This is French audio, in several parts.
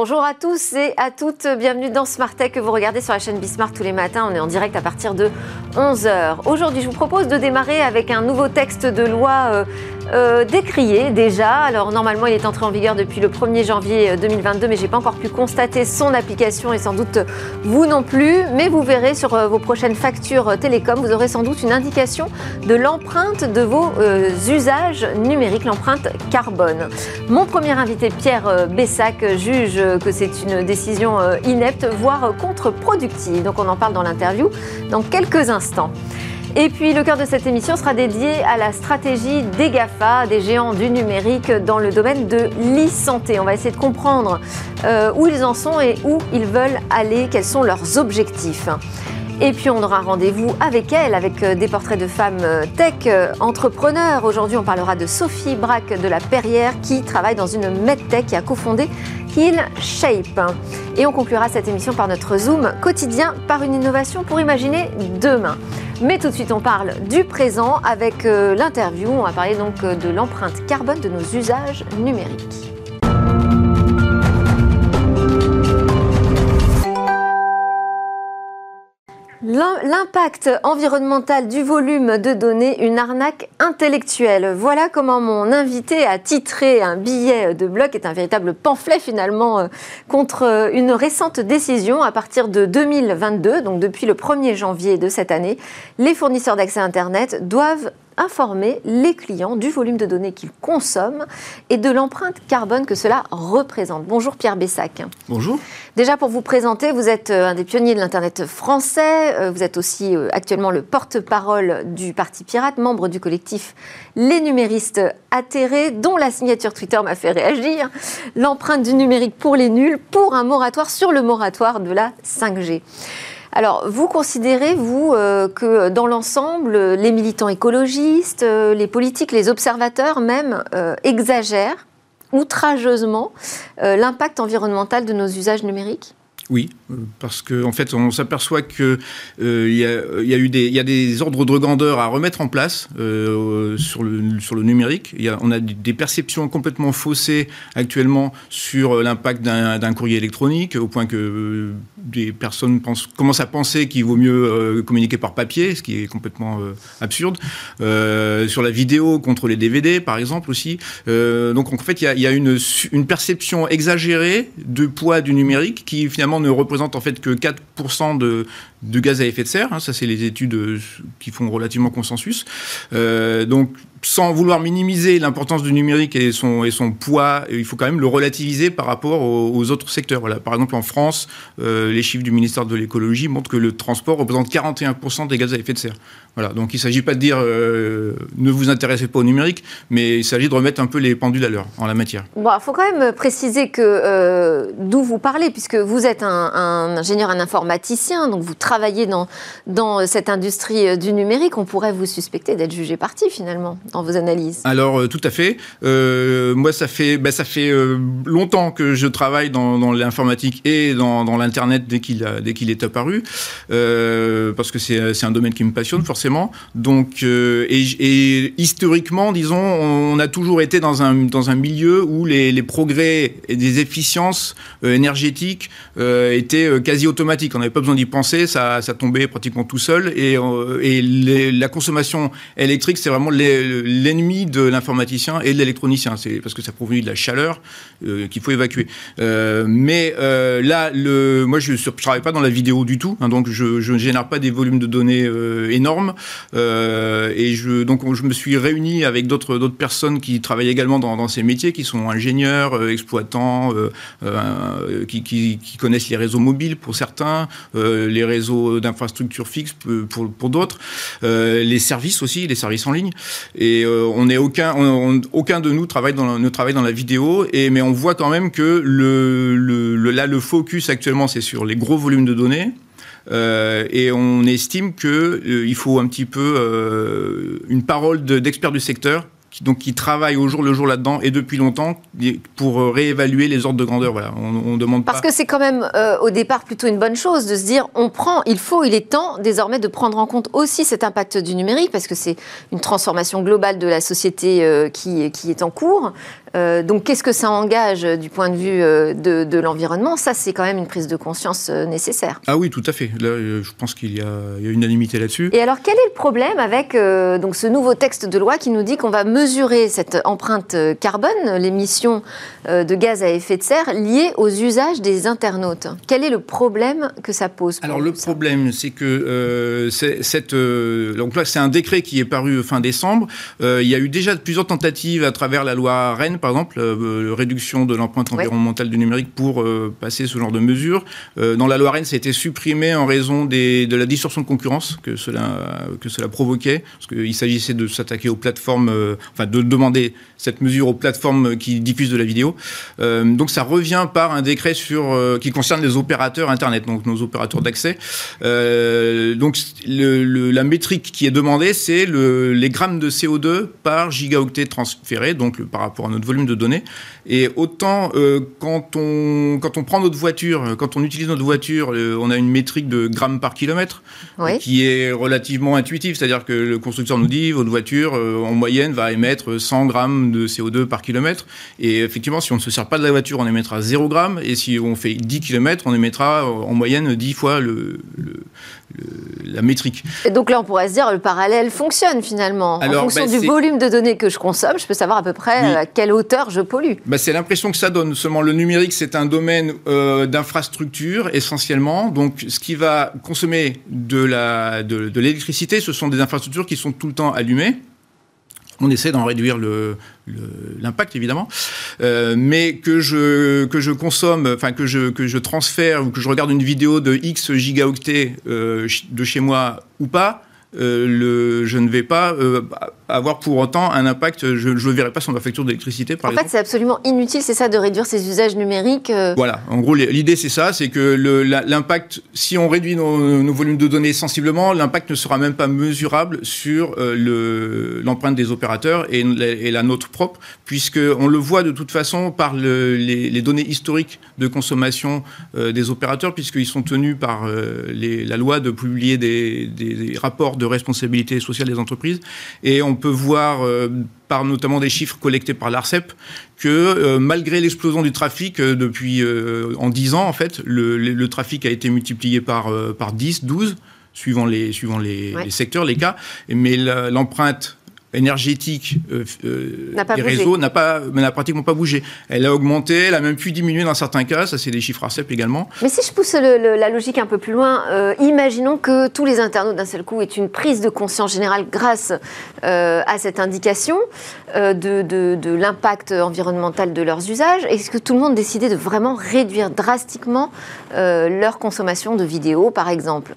Bonjour à tous et à toutes, bienvenue dans Smart Tech vous regardez sur la chaîne Bismart tous les matins. On est en direct à partir de 11h. Aujourd'hui, je vous propose de démarrer avec un nouveau texte de loi euh, euh, décrié déjà. Alors normalement, il est entré en vigueur depuis le 1er janvier 2022, euh, mais j'ai pas encore pu constater son application et sans doute vous non plus. Mais vous verrez sur vos prochaines factures télécom, vous aurez sans doute une indication de l'empreinte de vos usages numériques, l'empreinte carbone. Mon premier invité, Pierre Bessac, juge que c'est une décision inepte, voire contre-productive. Donc on en parle dans l'interview dans quelques instants. Et puis le cœur de cette émission sera dédié à la stratégie des GAFA, des géants du numérique dans le domaine de l'e-santé. On va essayer de comprendre euh, où ils en sont et où ils veulent aller, quels sont leurs objectifs. Et puis on aura rendez-vous avec elle, avec euh, des portraits de femmes euh, tech entrepreneurs. Aujourd'hui, on parlera de Sophie Braque de la Perrière qui travaille dans une medtech qui a cofondé Heal Shape. Et on conclura cette émission par notre Zoom quotidien par une innovation pour imaginer demain. Mais tout de suite, on parle du présent avec euh, l'interview. On va parler donc euh, de l'empreinte carbone de nos usages numériques. L'impact environnemental du volume de données, une arnaque intellectuelle. Voilà comment mon invité a titré un billet de qui est un véritable pamphlet finalement euh, contre euh, une récente décision. À partir de 2022, donc depuis le 1er janvier de cette année, les fournisseurs d'accès Internet doivent informer les clients du volume de données qu'ils consomment et de l'empreinte carbone que cela représente. Bonjour Pierre Bessac. Bonjour. Déjà pour vous présenter, vous êtes euh, un des pionniers de l'Internet français, euh, vous êtes aussi euh, actuellement le porte-parole du Parti Pirate, membre du collectif Les Numéristes Atterrés, dont la signature Twitter m'a fait réagir, l'empreinte du numérique pour les nuls, pour un moratoire sur le moratoire de la 5G. Alors, vous considérez, vous, euh, que dans l'ensemble, les militants écologistes, euh, les politiques, les observateurs même, euh, exagèrent outrageusement l'impact environnemental de nos usages numériques? Oui, parce qu'en en fait, on s'aperçoit qu'il euh, y, a, eu des, ordres de grandeur à remettre en place euh, sur, le, numérique. On a des perceptions complètement faussées actuellement sur l'impact d'un courrier électronique, au point que euh, des personnes commencent à penser qu'il vaut mieux communiquer par papier, ce qui est complètement absurde. sur la vidéo contre les DVD, par exemple, aussi. donc, en fait, il y a, une perception exagérée du poids du numérique qui, finalement, ne représente en fait que 4% de, de, gaz à effet de serre. Hein. ça, c'est les études euh, qui font relativement consensus. Euh, donc, sans vouloir minimiser l'importance du numérique et son, et son poids, il faut quand même le relativiser par rapport aux, autres secteurs. Voilà. Par exemple, en France, euh, les chiffres du ministère de l'écologie montrent que le transport représente 41% des gaz à effet de serre. Voilà. Donc il ne s'agit pas de dire ne vous intéressez pas au numérique, mais il s'agit de remettre un peu les pendules à l'heure en la matière. Il faut quand même préciser que d'où vous parlez, puisque vous êtes un, un, ingénieur, un informaticien, donc vous dans, dans cette industrie du numérique. On pourrait vous suspecter d'être jugé parti finalement dans vos analyses Alors, euh, tout à fait. Euh, moi, ça fait, bah, euh, longtemps que je travaille dans, l'informatique et dans, l'Internet dès qu'il est apparu, parce que c'est un domaine qui me passionne forcément. Donc, et, historiquement, disons, on a toujours été dans un, milieu où les, progrès et des efficiences énergétiques étaient quasi automatiques. On n'avait pas besoin d'y penser, ça tombait pratiquement tout seul. Et, et la consommation électrique, c'est vraiment l'ennemi de l'informaticien et de l'électronicien. C'est parce que ça provient de la chaleur euh, qu'il faut évacuer. Euh, mais euh, là, moi, je ne travaille pas dans la vidéo du tout, hein, donc je, ne génère pas des volumes de données énormes. et donc, je me suis réuni avec d'autres personnes qui travaillent également dans, ces métiers, qui sont ingénieurs, exploitants, qui, qui, connaissent les réseaux mobiles pour certains, les réseaux d'infrastructures fixes pour, pour d'autres, les services aussi, les services en ligne. Et euh, on est aucun, aucun de nous travaille dans, ne travaille dans la vidéo. Et, mais on voit quand même que le, le, là, le focus actuellement, c'est sur les gros volumes de données. Euh, et on estime qu'il euh, il faut un petit peu une parole d'experts du secteur qui, donc, qui travaille au jour le jour là-dedans et depuis longtemps pour euh, réévaluer les ordres de grandeur. Voilà, on, demande Parce que c'est quand même euh, au départ plutôt une bonne chose de se dire on prend, il faut, il est temps désormais de prendre en compte aussi cet impact du numérique parce que c'est une transformation globale de la société euh, qui, qui est en cours. Euh, donc, qu'est-ce que ça engage euh, du point de vue euh, de, l'environnement? Ça, c'est quand même une prise de conscience nécessaire. Ah oui, tout à fait. Là, je pense qu'il y, a unanimité là-dessus. Et alors, quel est le problème avec donc ce nouveau texte de loi qui nous dit qu'on va mesurer cette empreinte carbone, l'émission de gaz à effet de serre, liée aux usages des internautes? Quel est le problème que ça pose Alors, le problème, c'est que cette, donc là, c'est un décret qui est paru fin décembre. il y a eu déjà plusieurs tentatives à travers la loi Rennes par exemple, euh, réduction de l'empreinte environnementale du numérique pour euh, passer ce genre de mesures. Euh, dans la loi Rennes, ça a été supprimé en raison de la distorsion de concurrence que cela, que cela provoquait, parce qu'il s'agissait de s'attaquer aux plateformes, enfin de demander cette mesure aux plateformes qui diffusent de la vidéo. donc ça revient par un décret sur, qui concerne les opérateurs Internet, donc nos opérateurs d'accès. donc la métrique qui est demandée, c'est les grammes de CO2 par gigaoctet transféré, donc le, par rapport à notre volume de données. Et autant euh, quand, on, quand on prend notre voiture, quand on utilise notre voiture, euh, on a une métrique de grammes par kilomètre qui est relativement intuitive. C'est-à-dire que le constructeur nous dit votre voiture euh, en moyenne va émettre 100 grammes de CO2 par kilomètre. Et effectivement, si on ne se sert pas de la voiture, on émettra 0 grammes. Et si on fait 10 km, on émettra en moyenne 10 fois le, la métrique. Et donc là, on pourrait se dire le parallèle fonctionne finalement. en fonction bah, du volume de données que je consomme, je peux savoir à peu près à quelle hauteur je pollue. Bah, c'est l'impression que ça donne. Seulement, le numérique, c'est un domaine euh, d'infrastructure essentiellement. Donc, ce qui va consommer de l'électricité, ce sont des infrastructures qui sont tout le temps allumées. On essaie d'en réduire l'impact évidemment, euh, mais que je consomme, enfin que je transfère ou que je regarde une vidéo de X gigaoctets euh, de chez moi ou pas, je ne vais pas avoir pour autant un impact, je ne verrai pas sur ma facture d'électricité, par en exemple. En fait, c'est absolument inutile, c'est ça, de réduire ces usages numériques euh. Voilà, en gros, l'idée, c'est ça, c'est que l'impact, si on réduit nos, volumes de données sensiblement, l'impact ne sera même pas mesurable sur l'empreinte des opérateurs et, et, la nôtre propre, puisqu'on le voit de toute façon par les, les, données historiques de consommation des opérateurs, puisqu'ils sont tenus par les, la loi de publier des, des rapports de responsabilité sociale des entreprises. Et on peut voir, euh, par notamment des chiffres collectés par l'ARCEP, que euh, malgré l'explosion du trafic euh, depuis en 10 ans, en fait, le, trafic a été multiplié par, par 10, 12 suivant les, suivant les, les secteurs, les cas, mais l'empreinte énergétique euh, euh des réseaux n'a pas n'a pratiquement pas bougé. Elle a augmenté, elle a même pu diminuer dans certains cas, ça c'est des chiffres ARCEP également. Mais si je pousse la logique un peu plus loin, euh, imaginons que tous les internautes d'un seul coup aient une prise de conscience générale grâce euh, à cette indication de, de l'impact environnemental de leurs usages. Est-ce que tout le monde décidait de vraiment réduire drastiquement leur consommation de vidéos, par exemple?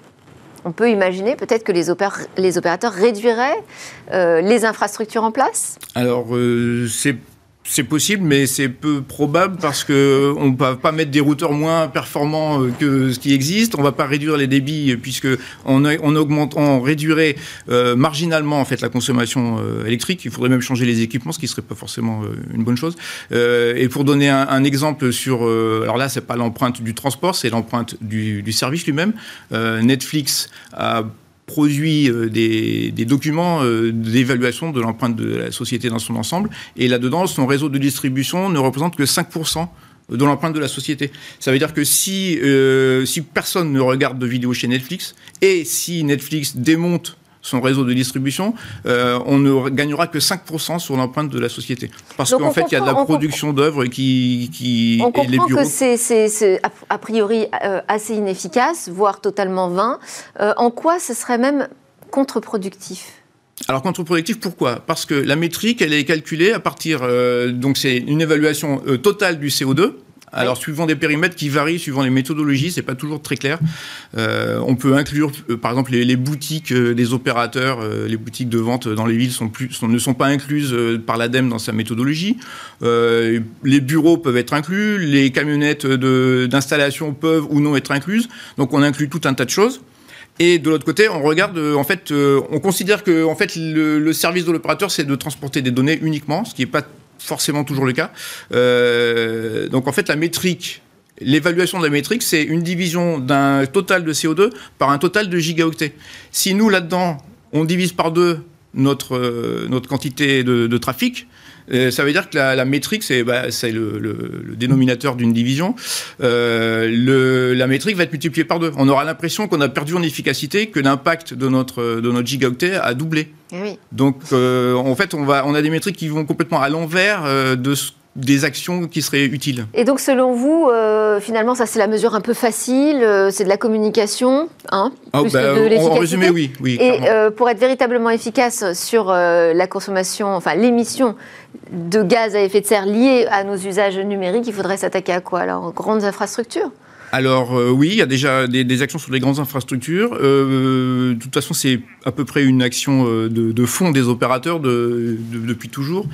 On peut imaginer peut-être que les, opérateurs réduiraient euh, les infrastructures en place? Alors, euh, c'est c'est possible, mais c'est peu probable parce que on ne va pas mettre des routeurs moins performants euh, que ce qui existe. On ne va pas réduire les débits puisque on, augmente, on réduirait euh, marginalement en fait la consommation euh, électrique. Il faudrait même changer les équipements, ce qui serait pas forcément une bonne chose. et pour donner un, exemple sur, alors là, c'est pas l'empreinte du transport, c'est l'empreinte du, service lui-même. Netflix a produit euh, des, documents euh, d'évaluation de l'empreinte de la société dans son ensemble. Et là-dedans, son réseau de distribution ne représente que 5% de l'empreinte de la société. Ça veut dire que si, euh, si personne ne regarde de vidéos chez Netflix, et si Netflix démonte son réseau de distribution, euh, on ne gagnera que 5% sur l'empreinte de la société. Parce qu'en fait, il y a de la production d'œuvres qui, qui... On comprend les bureaux... que c'est a priori euh, assez inefficace, voire totalement vain. Euh, en quoi ce serait même contre-productif? Alors contre-productif, pourquoi? Parce que la métrique, elle est calculée à partir, donc c'est une évaluation totale du CO2, alors, suivant des périmètres qui varient, suivant les méthodologies, c'est pas toujours très clair. Euh, on peut inclure, euh, par exemple, les, boutiques euh, des opérateurs, les boutiques de vente dans les villes ne sont pas incluses par l'ADEME dans sa méthodologie. les bureaux peuvent être inclus, les camionnettes d'installation peuvent ou non être incluses. Donc, on inclut tout un tas de choses. Et de l'autre côté, on regarde, en fait, on considère que en fait, le, le service de l'opérateur, c'est de transporter des données uniquement, ce qui n'est pas forcément toujours le cas. donc en fait, la métrique L'évaluation de la métrique, c'est une division d'un total de CO2 par un total de gigaoctets. Si nous, là-dedans, on divise par deux notre, euh, notre quantité de, trafic, euh, ça veut dire que la, métrique, c'est bah, le, dénominateur d'une division. Euh, la métrique va être multipliée par deux. On aura l'impression qu'on a perdu en efficacité, que l'impact de notre, de notre gigaoctet a doublé. Eh Donc, en fait, on, va, on a des métriques qui vont complètement à l'envers de ce des actions qui seraient utiles. Et donc, selon vous, euh, finalement, ça c'est la mesure un peu facile, euh, c'est de la communication, hein, ah, plus bah, que de l'efficacité. En résumé, oui. oui Et euh, pour être véritablement efficace sur la consommation, enfin l'émission de gaz à effet de serre liée à nos usages numériques, il faudrait s'attaquer à quoi Alors, grandes infrastructures? Alors euh, oui, il y a déjà des, actions sur les grandes infrastructures. Euh, de toute façon, c'est à peu près une action euh, de, fond des opérateurs depuis toujours,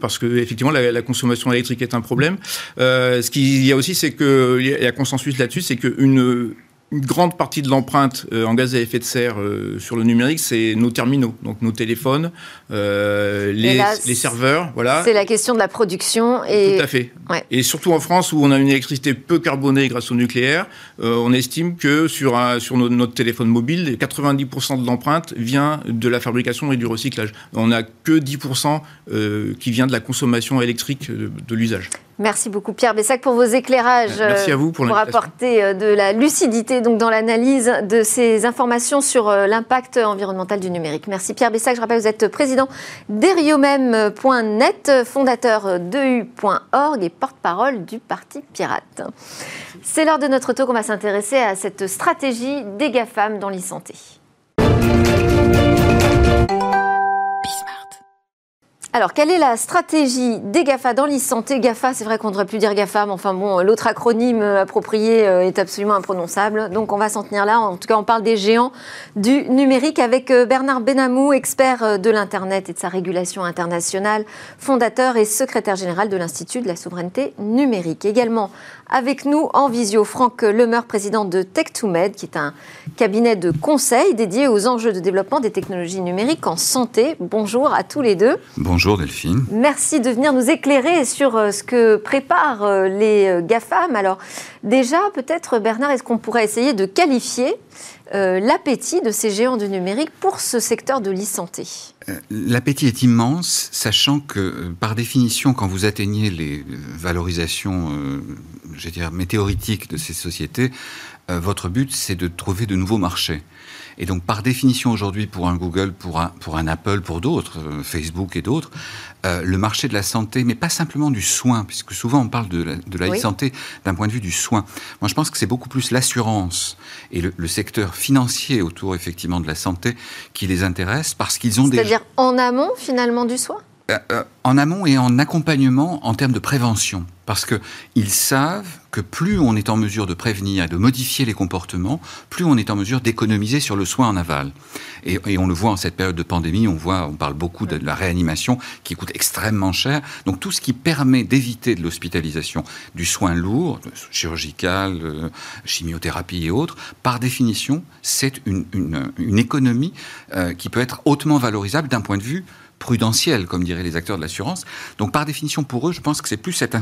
parce que effectivement la, consommation électrique est un problème. ce qu'il y a aussi, c'est qu'il y a consensus là-dessus, c'est qu'une une grande partie de l'empreinte euh, en gaz à effet de serre euh, sur le numérique, c'est nos terminaux, donc nos téléphones, euh, les, les, serveurs, voilà. C'est la question de la production et tout à fait. Et surtout en France où on a une électricité peu carbonée grâce au nucléaire, on estime que sur sur notre téléphone mobile, 90% de l'empreinte vient de la fabrication et du recyclage. On n'a que 10% qui vient de la consommation électrique de l'usage. Merci beaucoup Pierre Bessac pour vos éclairages. Merci à vous pour, pour apporter euh, de la lucidité donc dans l'analyse de ces informations sur euh, l'impact environnemental du numérique. Merci Pierre Bessac. Je rappelle vous êtes président d'Eriomem.net, fondateur d'EU.org et porte-parole du Parti Pirate. C'est l'heure de notre talk. On va s'intéresser à cette stratégie des GAFAM dans l'e-santé. Alors, quelle est la stratégie des GAFA dans l'e-santé? GAFA, c'est vrai qu'on ne devrait plus dire GAFA, mais enfin bon, l'autre acronyme approprié euh, est absolument imprononçable. Donc, on va s'en tenir là. En tout cas, on parle des géants du numérique avec euh, Bernard Benamou, expert euh, de l'Internet et de sa régulation internationale, fondateur et secrétaire général de l'Institut de la souveraineté numérique. Également avec nous en visio, Franck Lemeur, président de Tech2Med, qui est un cabinet de conseil dédié aux enjeux de développement des technologies numériques en santé. Bonjour à tous les deux. Bonjour Delphine. Merci de venir nous éclairer sur euh, ce que préparent euh, les euh, GAFAM. Alors déjà, peut-être Bernard, est-ce qu'on pourrait essayer de qualifier l'appétit de ces géants du numérique pour ce secteur de l'e-santé L'appétit est immense, sachant que par définition, quand vous atteignez les valorisations je dire, météoritique de ces sociétés, euh, votre but, c'est de trouver de nouveaux marchés. Et donc, par définition, aujourd'hui, pour un Google, pour un, pour un Apple, pour d'autres, euh, Facebook et d'autres, euh, le marché de la santé, mais pas simplement du soin, puisque souvent on parle de la, de la santé d'un point de vue du soin. Moi, je pense que c'est beaucoup plus l'assurance et le, le, secteur financier autour, effectivement, de la santé qui les intéresse, parce qu'ils ont des... C'est-à-dire en amont, finalement, du soin? En amont et en accompagnement en termes de prévention. Parce qu'ils savent que plus on est en mesure de prévenir et de modifier les comportements, plus on est en mesure d'économiser sur le soin en aval. Et, on le voit en cette période de pandémie, on voit, on parle beaucoup de la réanimation qui coûte extrêmement cher. Donc tout ce qui permet d'éviter de l'hospitalisation, du soin lourd, chirurgical, euh, chimiothérapie et autres, par définition, c'est une, économie qui peut être hautement valorisable d'un point de vue prudentiel, comme diraient les acteurs de l'assurance. Donc par définition, pour eux, je pense que c'est plus cet,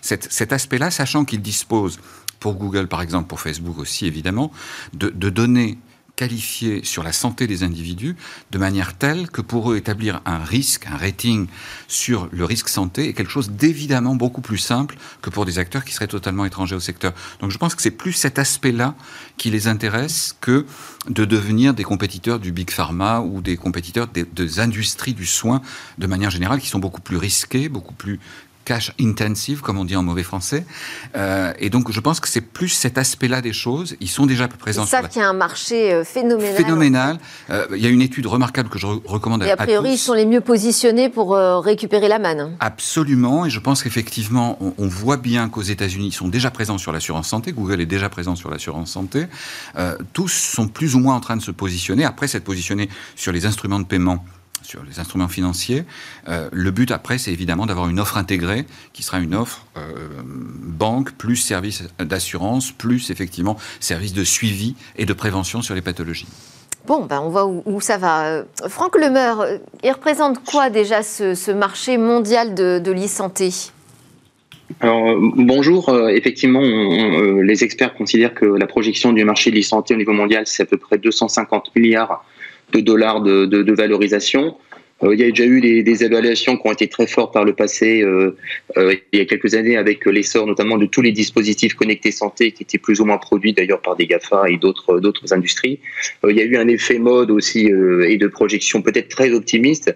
cet, aspect-là, sachant qu'ils disposent, pour Google par exemple, pour Facebook aussi évidemment, de, de données qualifiés sur la santé des individus de manière telle que pour eux établir un risque, un rating sur le risque santé est quelque chose d'évidemment beaucoup plus simple que pour des acteurs qui seraient totalement étrangers au secteur. Donc je pense que c'est plus cet aspect-là qui les intéresse que de devenir des compétiteurs du big pharma ou des compétiteurs des, des industries du soin de manière générale qui sont beaucoup plus risqués, beaucoup plus cash intensive, comme on dit en mauvais français. Euh, et donc, je pense que c'est plus cet aspect-là des choses. Ils sont déjà présents. Ils savent qu'il y a un marché euh, phénoménal. Phénoménal. Euh, il y a une étude remarquable que je recommande à, et a priori, ils sont les mieux positionnés pour récupérer la manne. Absolument. Et je pense qu'effectivement, on, voit bien qu'aux États-Unis, ils sont déjà présents sur l'assurance santé. Google est déjà présent sur l'assurance santé. tous sont plus ou moins en train de se positionner. Après, s'être positionnés sur les instruments de paiement sur les instruments financiers. Euh, le but après, c'est évidemment d'avoir une offre intégrée qui sera une offre euh, banque plus service d'assurance plus effectivement service de suivi et de prévention sur les pathologies. Bon, ben on voit où, ça va. Franck Lemeur, il représente quoi déjà ce, marché mondial de, de l'e-santé? Alors, bonjour. effectivement, les experts considèrent que la projection du marché de l'e-santé au niveau mondial, c'est à peu près 250 milliards de dollars de, de, de valorisation. Euh, il y a déjà eu des, des, évaluations qui ont été très fortes par le passé, euh, euh, il y a quelques années, avec l'essor notamment de tous les dispositifs connectés santé qui étaient plus ou moins produits d'ailleurs par des GAFA et d'autres d'autres industries. il y a eu un effet mode aussi et de projection peut-être très optimiste.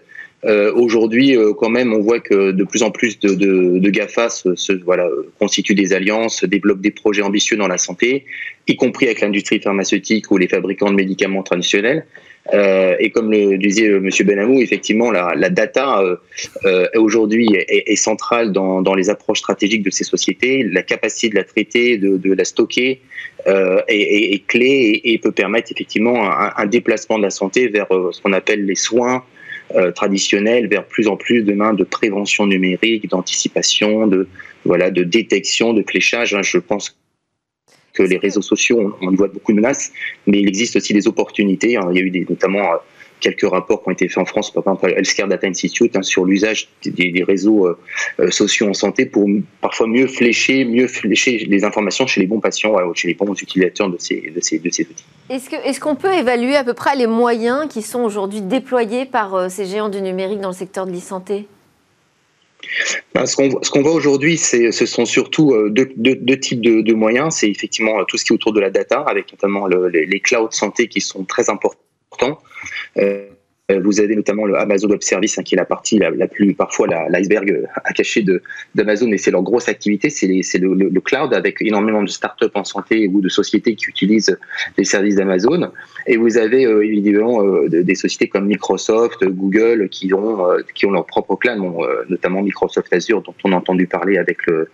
Aujourd'hui, quand même, on voit que de plus en plus de, de, de GAFA se, se, voilà, constituent des alliances, développent des projets ambitieux dans la santé, y compris avec l'industrie pharmaceutique ou les fabricants de médicaments traditionnels. Euh, et comme le disait euh, Monsieur Benamou, effectivement, la, la data euh, euh aujourd'hui est, est, centrale dans, dans, les approches stratégiques de ces sociétés. La capacité de la traiter, de, de la stocker euh, est, est, clé et, et, peut permettre effectivement un, un, déplacement de la santé vers ce qu'on appelle les soins traditionnels, vers plus en plus demain de prévention numérique, d'anticipation, de voilà, de détection, de fléchage. Hein. Je pense que les réseaux sociaux, on, voit beaucoup de menaces, mais il existe aussi des opportunités. Hein. Il y a eu notamment euh, quelques rapports qui ont été faits en France, par exemple Healthcare Data Institute, hein, sur l'usage des, réseaux euh, euh, sociaux en santé pour parfois mieux flécher, mieux flécher les informations chez les bons patients, chez les bons utilisateurs de ces, de ces, de ces outils. Est-ce qu'on peut évaluer à peu près les moyens qui sont aujourd'hui déployés par ces géants du numérique dans le secteur de l'e-santé? Ce qu'on voit aujourd'hui, ce sont surtout euh, deux, types de, moyens. C'est effectivement euh, tout ce qui est autour de la data, avec notamment le, les, clouds santé qui sont très importants. Euh, vous avez notamment le Amazon Web Service, hein, qui est la partie la, plus, parfois l'iceberg euh, à cacher d'Amazon, mais c'est leur grosse activité, c'est le, le, cloud avec énormément de startups en santé ou de sociétés qui utilisent les services d'Amazon. Et vous avez euh, évidemment des sociétés comme Microsoft, Google, qui ont, qui ont leur propre cloud, notamment Microsoft Azure, dont on a entendu parler avec le,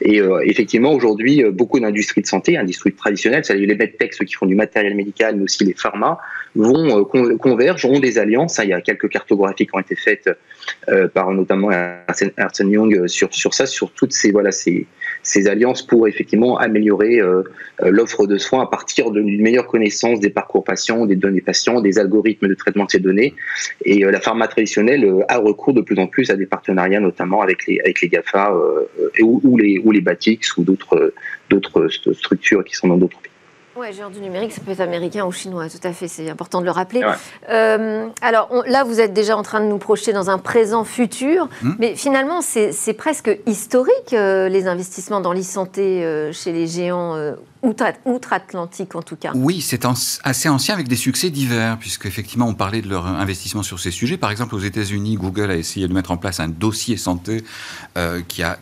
et euh, effectivement, aujourd'hui, euh, beaucoup d'industries de santé, industries traditionnelles, c'est-à-dire les medtech, ceux qui font du matériel médical, mais aussi les pharma, vont euh, converger, ont des alliances. Il y a quelques cartographies qui ont été faites par notamment Ernst Young sur, sur ça, sur toutes ces, voilà, ces, ces alliances pour effectivement améliorer euh, euh, l'offre de soins à partir d'une meilleure connaissance des parcours patients, des données patients, des algorithmes de traitement de ces données. Et euh, la pharma traditionnelle a recours de plus en plus à des partenariats, notamment avec les, avec les GAFA ou, les, ou les Batix ou d'autres structures qui sont dans d'autres pays. Oui, genre du numérique, ça peut être américain ou chinois, tout à fait, c'est important de le rappeler. Euh, alors là, vous êtes déjà en train de nous projeter dans un présent futur, hmm. mais finalement, c'est presque historique, euh, les investissements dans l'e-santé euh, chez les géants outre-Atlantique en tout cas. Oui, c'est assez ancien avec des succès divers, puisque effectivement on parlait de leur investissement sur ces sujets. Par exemple, aux États-Unis, Google a essayé de mettre en place un dossier santé euh, qui, a,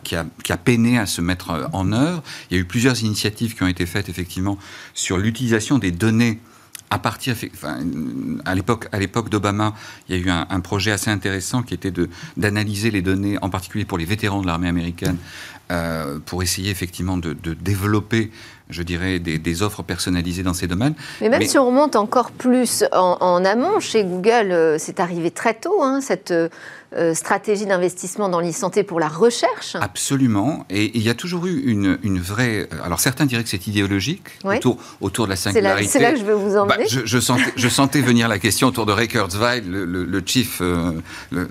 peiné à se mettre euh, en œuvre. Il y a eu plusieurs initiatives qui ont été faites effectivement sur l'utilisation des données à partir, à l'époque, d'Obama, il y a eu un, projet assez intéressant qui était d'analyser les données, en particulier pour les vétérans de l'armée américaine, euh, pour essayer effectivement de développer je dirais, des, des, offres personnalisées dans ces domaines. Mais même si on remonte encore plus en, en amont, chez Google, euh, c'est arrivé très tôt, hein, cette euh, euh, stratégie d'investissement dans l'e-santé pour la recherche. Absolument. Et il y a toujours eu une, une vraie... Alors certains diraient que c'est idéologique, autour, autour de la singularité. C'est là, que je veux vous emmener. Bah, je, je, sentais, je, sentais, venir la question autour de Ray Kurzweil, le, le, le chief... Euh, le,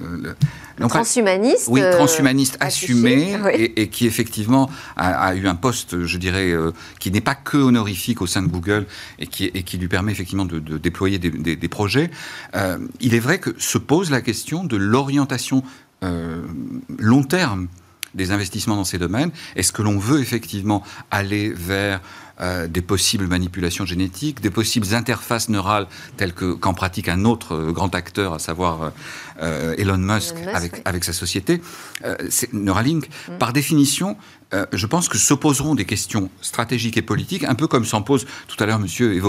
transhumaniste. Oui, euh, transhumaniste assumé, et, et, qui effectivement a, a, eu un poste, je dirais, euh, qui n'est pas que honorifique au sein de Google et qui, et qui lui permet effectivement de, de déployer des, des, des projets. Euh, il est vrai que se pose la question de l'orientation long terme des investissements dans ces domaines Est-ce que l'on veut effectivement aller vers euh, des possibles manipulations génétiques, des possibles interfaces neurales telles que qu'en pratique un autre euh, grand acteur, à savoir euh, Elon Musk, Elon Musk avec, oui. avec sa société, Neuralink. Mm. Par définition, je pense que s'opposeront des questions stratégiques et politiques, un peu comme s'en pose tout à l'heure, Monsieur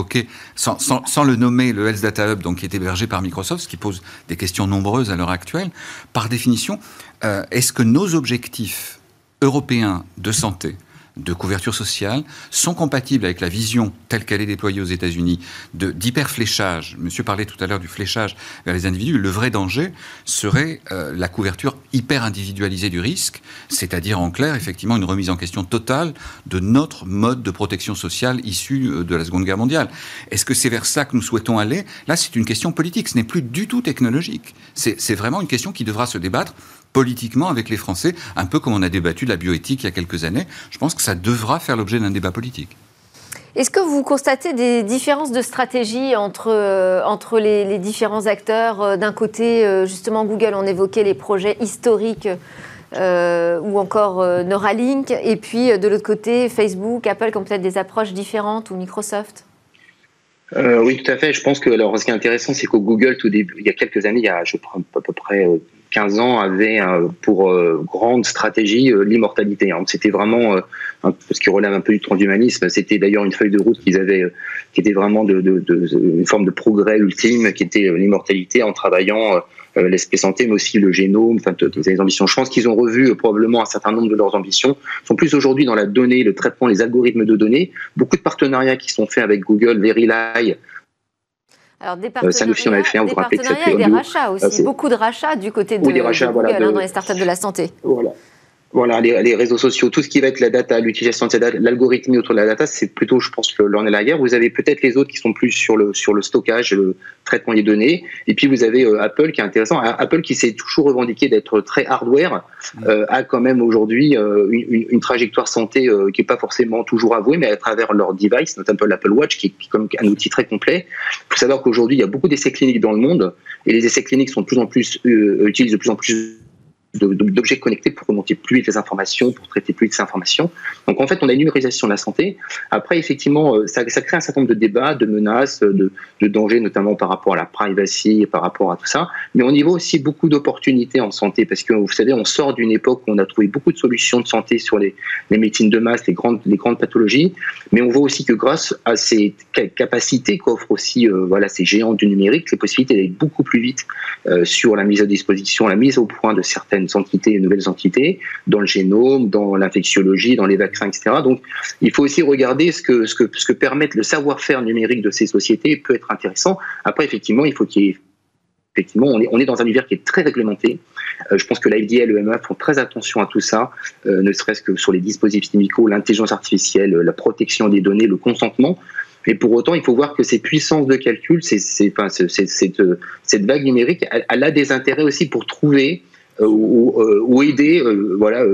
sans, sans, sans, le nommer, le Health Data Hub, donc qui est hébergé par Microsoft, ce qui pose des questions nombreuses à l'heure actuelle. Par définition, est-ce que nos objectifs européens de santé de couverture sociale sont compatibles avec la vision telle qu'elle est déployée aux États-Unis d'hyperfléchage? Monsieur parlait tout à l'heure du fléchage vers les individus. Le vrai danger serait euh, la couverture hyper individualisée du risque, c'est-à-dire en clair, effectivement, une remise en question totale de notre mode de protection sociale issu euh, de la Seconde Guerre mondiale. Est-ce que c'est vers ça que nous souhaitons aller? Là, c'est une question politique. Ce n'est plus du tout technologique. C'est vraiment une question qui devra se débattre politiquement avec les Français, un peu comme on a débattu de la bioéthique il y a quelques années. Je pense que ça devra faire l'objet d'un débat politique. Est-ce que vous constatez des différences de stratégie entre, euh, entre les, différents acteurs euh, D'un côté, euh, justement, Google, on évoquait les projets historiques ou encore Neuralink, et puis de l'autre côté, Facebook, Apple, qui ont peut-être des approches différentes, ou Microsoft? Oui, tout à fait. Je pense que alors, ce qui est intéressant, c'est qu'au Google, tout début, il y a quelques années, il y a je crois, à peu près 15 ans avait pour euh, grande stratégie euh, l'immortalité. Hein. C'était vraiment ce qui relève un peu du transhumanisme. C'était d'ailleurs une feuille de route qu'ils avaient, euh, qui était vraiment une forme de progrès ultime, qui était l'immortalité en travaillant l'espèce santé, mais aussi le génome, enfin, les ambitions. Je pense qu'ils ont revu probablement un certain nombre de leurs ambitions. Ils sont plus aujourd'hui dans la donnée, le traitement, les algorithmes de données. Beaucoup de partenariats qui sont faits avec Google, Verilai, alors, des euh, Sanofi en avait fait un, vous rappelez que ça fait des rachats aussi, beaucoup de rachats du côté de, des rachats, Google hein, dans les startups de la santé. Voilà. Voilà, les, réseaux sociaux, tout ce qui va être la data, l'utilisation de cette data, l'algorithme autour de la data, c'est plutôt, je pense, l'on est la guerre. Vous avez peut-être les autres qui sont plus sur le sur le stockage, le traitement des données, et puis vous avez euh, Apple qui est intéressant. Apple qui s'est toujours revendiqué d'être très hardware, euh, a quand même aujourd'hui euh, une, une, trajectoire santé qui est pas forcément toujours avouée, mais à travers leur device, notamment l'Apple Watch, qui est, qui est comme un outil très complet. Il faut savoir qu'aujourd'hui, il y a beaucoup d'essais cliniques dans le monde, et les essais cliniques sont de plus en plus utilisent de plus en plus d'objets connectés pour remonter plus vite les informations, pour traiter plus vite ces informations. Donc en fait, on a une numérisation de la santé. Après, effectivement, euh, ça, crée un certain nombre de débats, de menaces, de, de, dangers, notamment par rapport à la privacy, par rapport à tout ça. Mais on y voit aussi beaucoup d'opportunités en santé, parce que vous savez, on sort d'une époque où on a trouvé beaucoup de solutions de santé sur les, les médecines de masse, les grandes, les grandes pathologies. Mais on voit aussi que grâce à ces capacités qu'offrent aussi euh, voilà, ces géants du numérique, les possibilités d'aller beaucoup plus vite euh, sur la mise à disposition, la mise au point de certaines entités, nouvelles entités, dans le génome, dans l'infectiologie, dans les vaccins, etc. Donc, il faut aussi regarder ce que, ce que, ce que permettent le savoir-faire numérique de ces sociétés peut être intéressant. Après, effectivement, il faut qu'il y ait effectivement, on est, on est, dans un univers qui est très réglementé. Euh, je pense que l'IDA et l'EMA font très attention à tout ça, euh, ne serait-ce que sur les dispositifs médicaux, l'intelligence artificielle, la protection des données, le consentement. Mais pour autant, il faut voir que ces puissances de calcul, c'est, enfin, cette, cette, vague numérique, elle, a des intérêts aussi pour trouver euh, euh, ou, aider euh, voilà,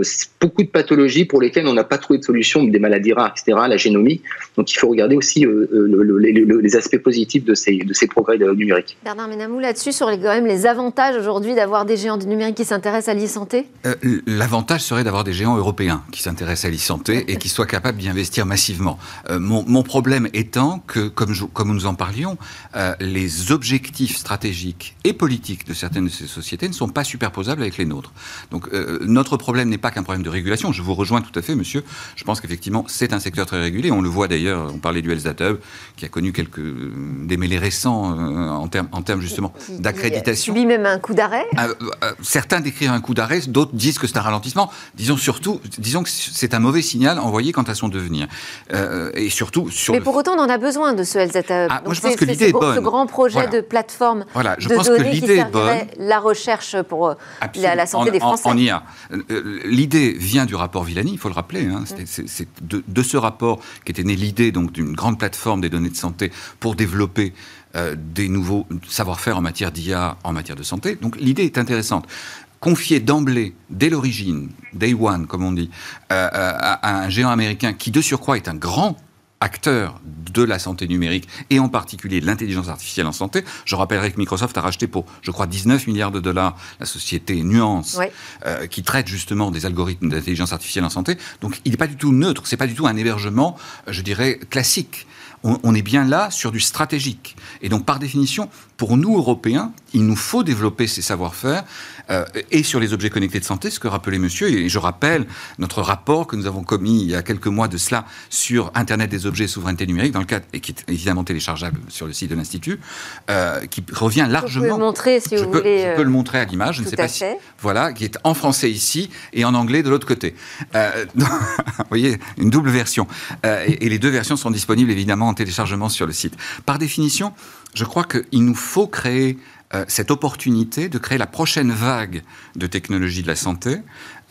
beaucoup de pathologies pour lesquelles on n'a pas trouvé de solution, des maladies rares, etc., la génomique. Donc il faut regarder aussi les, aspects positifs de ces, de ces progrès numériques. Bernard Ménamou, là-dessus, sur les, quand même les avantages aujourd'hui d'avoir des géants du numérique qui s'intéressent à l'e-santé? L'avantage serait d'avoir des géants européens qui s'intéressent à l'e-santé et qui soient capables d'y investir massivement. mon, mon, problème étant que, comme, je, comme nous en parlions, les objectifs stratégiques et politiques de certaines de ces sociétés ne sont pas superposables avec les nôtres. Donc euh, notre problème n'est pas qu'un problème de régulation. Je vous rejoins tout à fait, monsieur. Je pense qu'effectivement, c'est un secteur très régulé. On le voit d'ailleurs, on parlait du Data qui a connu quelques démêlés récents euh, en termes en termes justement d'accréditation. Lui même un coup d'arrêt? Euh, Certains décrivent un coup d'arrêt, d'autres disent que c'est un ralentissement. Disons surtout, disons que c'est un mauvais signal envoyé quant à son devenir. et surtout sur. Mais pour autant, on en a besoin de ce Data ah, moi, je pense que l'idée est bonne. Ce grand projet de plateforme voilà, je de pense données que l'idée est bonne. la recherche pour la, santé des Français. En, IA. Euh, l'idée vient du rapport Villani, il faut le rappeler. Hein. C'est de, ce rapport qu'était née l'idée d'une grande plateforme des données de santé pour développer euh, des nouveaux savoir-faire en matière d'IA, en matière de santé. Donc l'idée est intéressante confier d'emblée, dès l'origine, day one, comme on dit, euh, à un géant américain qui, de surcroît, est un grand acteur de la santé numérique et en particulier de l'intelligence artificielle en santé. Je rappellerai que Microsoft a racheté pour, je crois, 19 milliards de dollars la société Nuance, euh, qui traite justement des algorithmes d'intelligence artificielle en santé. Donc il n'est pas du tout neutre, c'est pas du tout un hébergement, je dirais, classique. On, est bien là sur du stratégique. Et donc, par définition, pour nous, Européens, il nous faut développer ces savoir-faire euh, et sur les objets connectés de santé, ce que rappelait monsieur, et je rappelle notre rapport que nous avons commis il y a quelques mois de cela sur Internet des objets et souveraineté numérique, dans le cadre, et qui est évidemment téléchargeable sur le site de l'Institut, euh, qui revient largement. Vous pouvez le montrer si je vous peux, voulez. Je peux le montrer à l'image, je ne sais pas si. Voilà, qui est en français ici et en anglais de l'autre côté. Euh, vous voyez, une double version. et, et les deux versions sont disponibles évidemment en téléchargement sur le site. Par définition, je crois qu'il nous faut créer euh, cette opportunité de créer la prochaine vague de technologies de la santé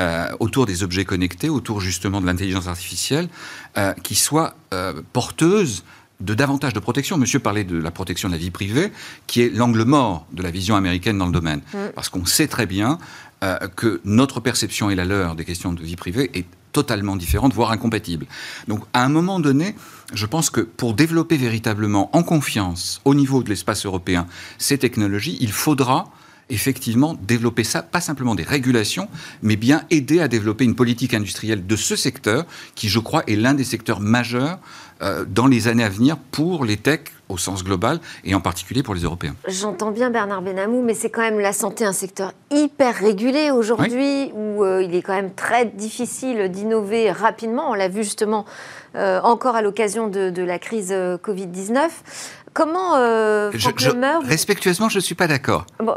euh, autour des objets connectés, autour justement de l'intelligence artificielle, euh, qui soit porteuse de davantage de protection. Monsieur parlait de la protection de la vie privée, qui est l'angle mort de la vision américaine dans le domaine. Mm. Parce qu'on sait très bien que notre perception et la leur des questions de vie privée est totalement différentes, voire incompatibles. Donc à un moment donné, je pense que pour développer véritablement en confiance au niveau de l'espace européen ces technologies, il faudra effectivement développer ça, pas simplement des régulations, mais bien aider à développer une politique industrielle de ce secteur, qui je crois est l'un des secteurs majeurs euh, dans les années à venir pour les techs au sens global et en particulier pour les Européens. J'entends bien Bernard Benamou, mais c'est quand même la santé un secteur hyper régulé aujourd'hui où euh, il est quand même très difficile d'innover rapidement. On l'a vu justement euh, encore à l'occasion de, la crise Covid-19. Comment je, Respectueusement, je ne suis pas d'accord. Bon,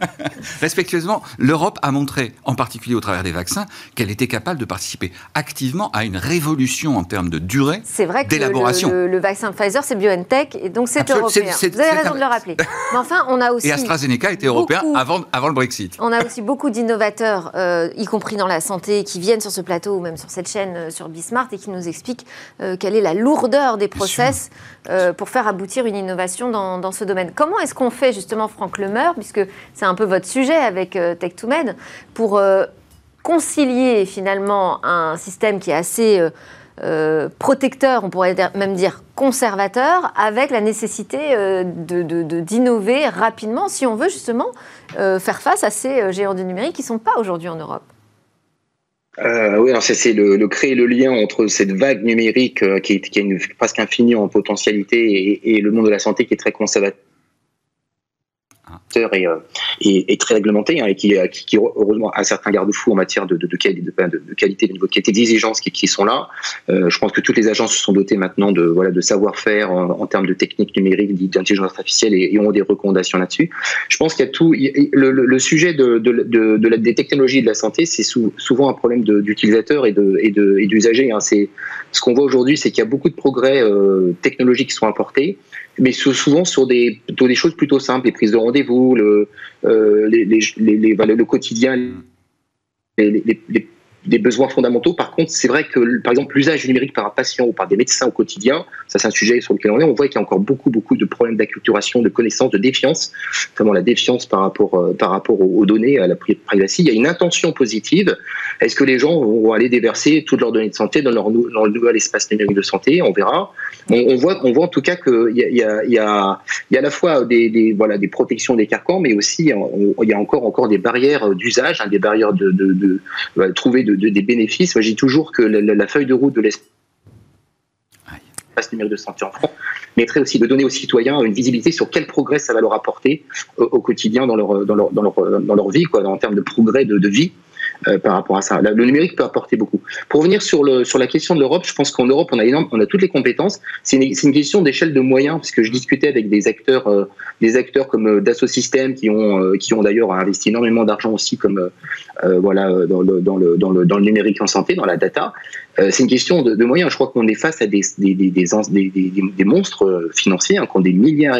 Respectueusement, l'Europe a montré, en particulier au travers des vaccins, qu'elle était capable de participer activement à une révolution en termes de durée d'élaboration. Le, le, vaccin Pfizer, c'est BioNTech, et donc c'est européen. Vous avez raison de le rappeler. Mais enfin, on a aussi. Et AstraZeneca était européen avant, avant le Brexit. On a aussi beaucoup d'innovateurs, euh, y compris dans la santé, qui viennent sur ce plateau ou même sur cette chaîne, euh, sur Bismart, et qui nous expliquent euh, quelle est la lourdeur des process pour faire aboutir une innovation dans, dans ce domaine. Comment est-ce qu'on fait justement, Franck Lemeur, puisque c'est un peu votre sujet avec Tech2Med, pour concilier finalement un système qui est assez euh, euh, protecteur, on pourrait même dire conservateur, avec la nécessité euh, d'innover rapidement si on veut justement faire face à ces géants du numérique qui ne sont pas aujourd'hui en Europe. oui, c'est le, créer le lien entre cette vague numérique qui, est, presque infinie en potentialité et, le monde de la santé qui est très conservateur euh, et, très réglementé hein, et qui, qui, heureusement a certains garde-fous en matière de, de, de, de, qualité, de niveau de qualité, d'exigence qui, sont là. Euh, je pense que toutes les agences se sont dotées maintenant de voilà de savoir-faire en, termes de techniques numériques, d'intelligence artificielle et, ont des recommandations là-dessus. Je pense qu'il y a tout. Le, sujet des technologies de la santé, c'est souvent un problème d'utilisateur et de et d'usager. Hein. Ce qu'on voit aujourd'hui, c'est qu'il y a beaucoup de progrès euh, technologiques qui sont apportés mais souvent sur des, choses plutôt simples, les prises de rendez-vous, le, euh, les, les, les, le quotidien, les, des besoins fondamentaux. Par contre, c'est vrai que, par exemple, l'usage du numérique par un patient ou par des médecins au quotidien, ça c'est un sujet sur lequel on est, on voit qu'il y a encore beaucoup, beaucoup de problèmes d'acculturation, de connaissance, de défiance, notamment la défiance par rapport, euh, par rapport aux, données, à la privacy. Il y a une intention positive. Est-ce que les gens vont aller déverser toutes leurs données de santé dans, leur, le nouvel espace numérique de santé? On verra. On, voit, on voit en tout cas qu'il y a, y, y, y a à la fois des, voilà, des protections des carcans, mais aussi il y a encore, encore des barrières d'usage, hein, des barrières de trouver de des bénéfices. Moi, je dis toujours que la, feuille de route de l'espace numérique de santé en France mettrait aussi de donner aux citoyens une visibilité sur quel progrès ça va leur apporter au, quotidien dans leur, dans leur, dans leur, dans leur vie, quoi, en termes de progrès de, de vie. Euh, par rapport à ça. Le numérique peut apporter beaucoup. Pour revenir sur, le, sur la question de l'Europe, je pense qu'en Europe, on a, énorme, on a toutes les compétences. C'est une, une, question d'échelle de moyens, parce que je discutais avec des acteurs, euh, des acteurs comme euh, Dassault Systèmes, qui ont, qui ont d'ailleurs investi énormément d'argent aussi comme, voilà, dans, le, dans, le, dans, le, dans le numérique en santé, dans la data. c'est une question de, de, moyens. Je crois qu'on est face à des, des, des, des, des monstres financiers hein, qui ont des milliards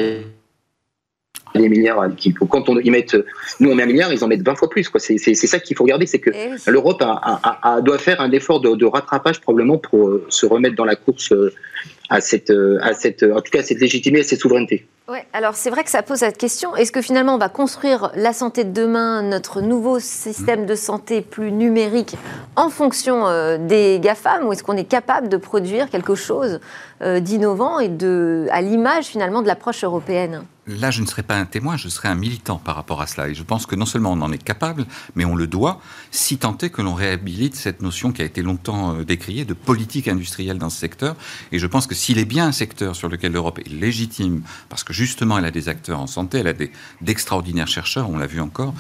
des milliards, qui, quand on, ils mettent, nous on met un milliard, ils en mettent 20 fois plus. C'est, ça qu'il faut regarder, c'est que eh l'Europe a, doit faire un effort de, rattrapage probablement pour euh, se remettre dans la course euh, à cette, euh, à cette, en tout cas à cette légitimité, à cette souveraineté. Ouais, alors c'est vrai que ça pose cette question. Est-ce que finalement on va construire la santé de demain, notre nouveau système de santé plus numérique en fonction des GAFAM ou est-ce qu'on est capable de produire quelque chose d'innovant et de, à l'image finalement de l'approche européenne là, je ne serai pas un témoin, je serai un militant par rapport à cela. Et je pense que non seulement on en est capable, mais on le doit, si tant est que l'on réhabilite cette notion qui a été longtemps euh, décriée de politique industrielle dans ce secteur. Et je pense que s'il est bien un secteur sur lequel l'Europe est légitime, parce que justement elle a des acteurs en santé, elle a d'extraordinaires chercheurs, on l'a vu encore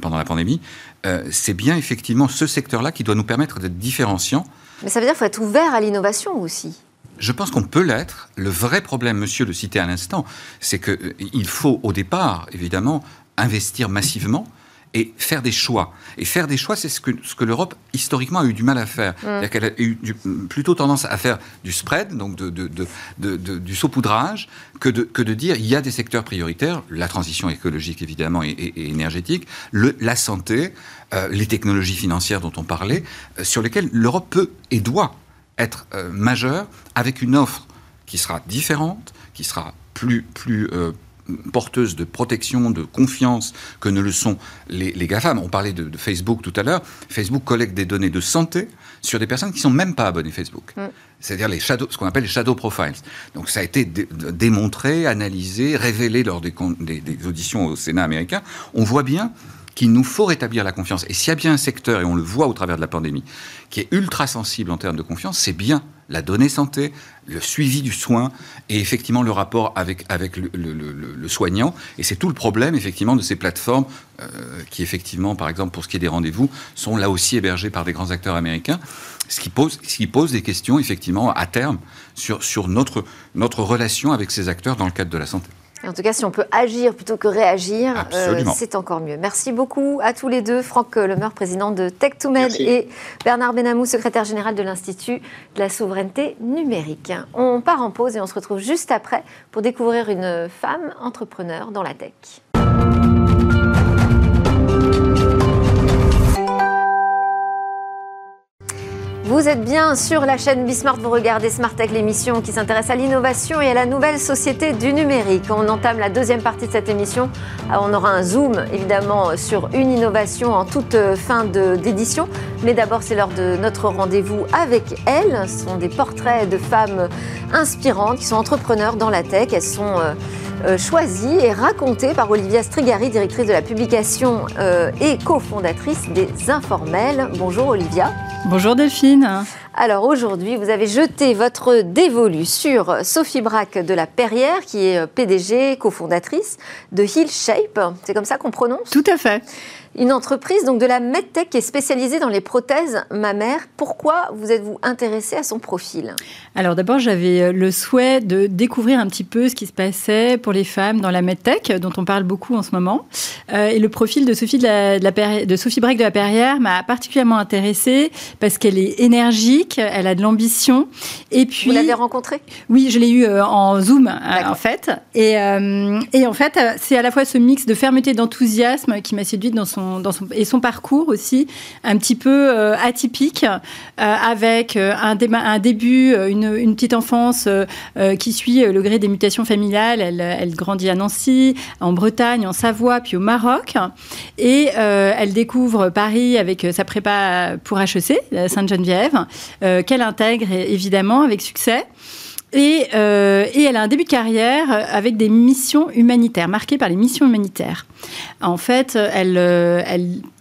pendant la pandémie, euh, c'est bien effectivement ce secteur-là qui doit nous permettre d'être différenciants. Mais ça veut dire qu'il faut être ouvert à l'innovation aussi. Je pense qu'on peut l'être. Le vrai problème, monsieur le citait à l'instant, c'est qu'il faut au départ, évidemment, investir massivement et faire des choix. Et faire des choix, c'est ce que, ce que l'Europe, historiquement, a eu du mal à faire. Mm. C'est-à-dire qu'elle a eu plutôt tendance à faire du spread, donc de, de, du saupoudrage, que de, que de dire il y a des secteurs prioritaires, la transition écologique, évidemment, et, énergétique, le, la santé, euh, les technologies financières dont on parlait, euh, sur lesquelles l'Europe peut et doit être euh, majeure, avec une offre qui sera différente, qui sera plus, plus porteuses de protection, de confiance que ne le sont les, les GAFAM. On parlait de, Facebook tout à l'heure. Facebook collecte des données de santé sur des personnes qui ne sont même pas abonnées Facebook. Mm. C'est-à-dire les shadow, ce qu'on appelle les shadow profiles. Donc ça a été démontré, analysé, révélé lors des, des auditions au Sénat américain. On voit bien qu'il nous faut rétablir la confiance. Et s'il y a bien un secteur, et on le voit au travers de la pandémie, qui est ultra sensible en termes de confiance, c'est bien la donnée santé, le suivi du soin et effectivement le rapport avec, avec le, soignant. Et c'est tout le problème effectivement de ces plateformes euh, qui effectivement, par exemple pour ce qui est des rendez-vous, sont là aussi hébergées par des grands acteurs américains. Ce qui pose, ce qui pose des questions effectivement à terme sur, sur notre, notre relation avec ces acteurs dans le cadre de la santé. En tout cas, si on peut agir plutôt que réagir, euh, c'est encore mieux. Merci beaucoup à tous les deux, Franck Lemeur, président de Tech2Med, et Bernard Benamou, secrétaire général de l'Institut de la souveraineté numérique. On part en pause et on se retrouve juste après pour découvrir une femme entrepreneur dans la tech. Vous êtes bien sur la chaîne Bismart, vous regardez Smart Tech, l'émission qui s'intéresse à l'innovation et à la nouvelle société du numérique. On entame la deuxième partie de cette émission. Ah, on aura un zoom évidemment sur une innovation en toute fin d'édition. Mais d'abord, c'est l'heure de notre rendez-vous avec elles. Ce sont des portraits de femmes inspirantes qui sont entrepreneurs dans la tech. Elles sont euh, euh, choisies et racontées par Olivia Strigari, directrice de la publication euh, et cofondatrice des Informels. Bonjour Olivia. Bonjour Delphine. Alors aujourd'hui, vous avez jeté votre dévolu sur Sophie Braque de la Perrière, qui est PDG, cofondatrice de Hill Shape. C'est comme ça qu'on prononce? Tout à fait une entreprise donc de la MedTech qui est spécialisée dans les prothèses mammaires. Pourquoi vous êtes-vous intéressé à son profil? Alors d'abord, j'avais euh, le souhait de découvrir un petit peu ce qui se passait pour les femmes dans la MedTech, dont on parle beaucoup en ce moment. Euh, et le profil de Sophie, de, la, de, Sophie Breck de la Perrière m'a particulièrement intéressée parce qu'elle est énergique, elle a de l'ambition. Et puis, vous l'avez rencontrée? Oui, je l'ai eu euh, en Zoom en fait. Et, et en fait, c'est à la fois ce mix de fermeté et d'enthousiasme qui m'a séduite dans son et son parcours aussi un petit peu euh, atypique, euh, avec euh, un, début, une, une petite enfance qui suit le gré des mutations familiales. Elle, elle, grandit à Nancy, en Bretagne, en Savoie, puis au Maroc. Et elle découvre Paris avec sa prépa pour HEC, Sainte-Geneviève, qu'elle intègre évidemment avec succès. Et, euh, et, elle a un début de carrière avec des missions humanitaires, marquées par les missions humanitaires. En fait, elle, euh,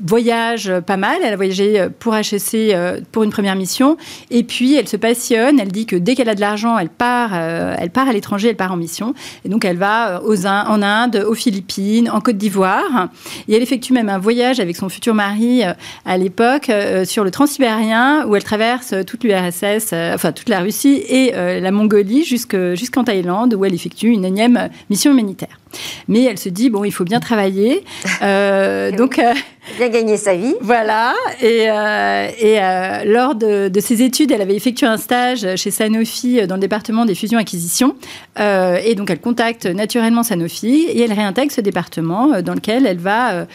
voyage pas mal. Elle a voyagé pour HSC euh, pour une première mission. Et puis, elle se passionne. Elle dit que dès qu'elle a de l'argent, elle part, elle part à l'étranger, elle part en mission. Et donc, elle va aux, en Inde, aux Philippines, en Côte d'Ivoire. Et elle effectue même un voyage avec son futur mari à l'époque sur le Transsibérien, où elle traverse toute l'URSS, enfin toute la Russie et la Mongolie jusqu'en Thaïlande, où elle effectue une énième mission humanitaire. Mais elle se dit, bon, il faut bien travailler. Euh, donc, euh, bien gagner sa vie. Voilà. Et, euh, et lors de, ses études, elle avait effectué un stage chez Sanofi dans le département des fusions-acquisitions. et donc, elle contacte naturellement Sanofi et elle réintègre ce département dans lequel elle va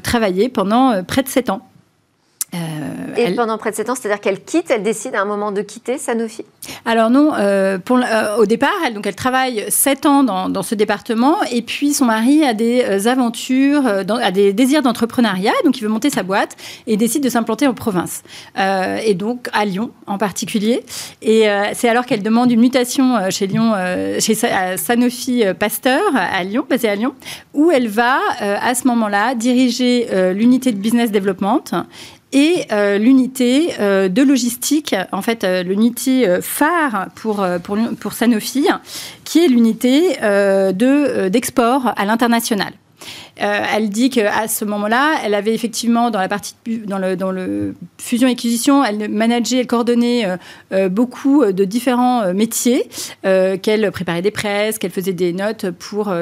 travailler pendant près de sept ans. Euh, et pendant près de 7 ans, c'est-à-dire qu'elle quitte, elle décide à un moment de quitter Sanofi Alors non, euh, pour, euh, au départ, elle, donc elle travaille 7 ans dans, dans, ce département et puis son mari a des aventures, a des désirs d'entrepreneuriat, donc il veut monter sa boîte et décide de s'implanter en province. et donc à Lyon en particulier. Et c'est alors qu'elle demande une mutation chez Lyon, chez Sanofi Pasteur à Lyon, basée à Lyon, où elle va à ce moment-là diriger l'unité de business development et euh, l'unité euh, de logistique, en fait, euh, l'unité phare pour, Sanofi, qui est l'unité de, d'export à l'international. Elle dit qu'à ce moment-là, elle avait effectivement dans la partie dans le, dans le fusion acquisition, elle manageait, elle coordonnait beaucoup de différents métiers, qu'elle préparait des presses, qu'elle faisait des notes pour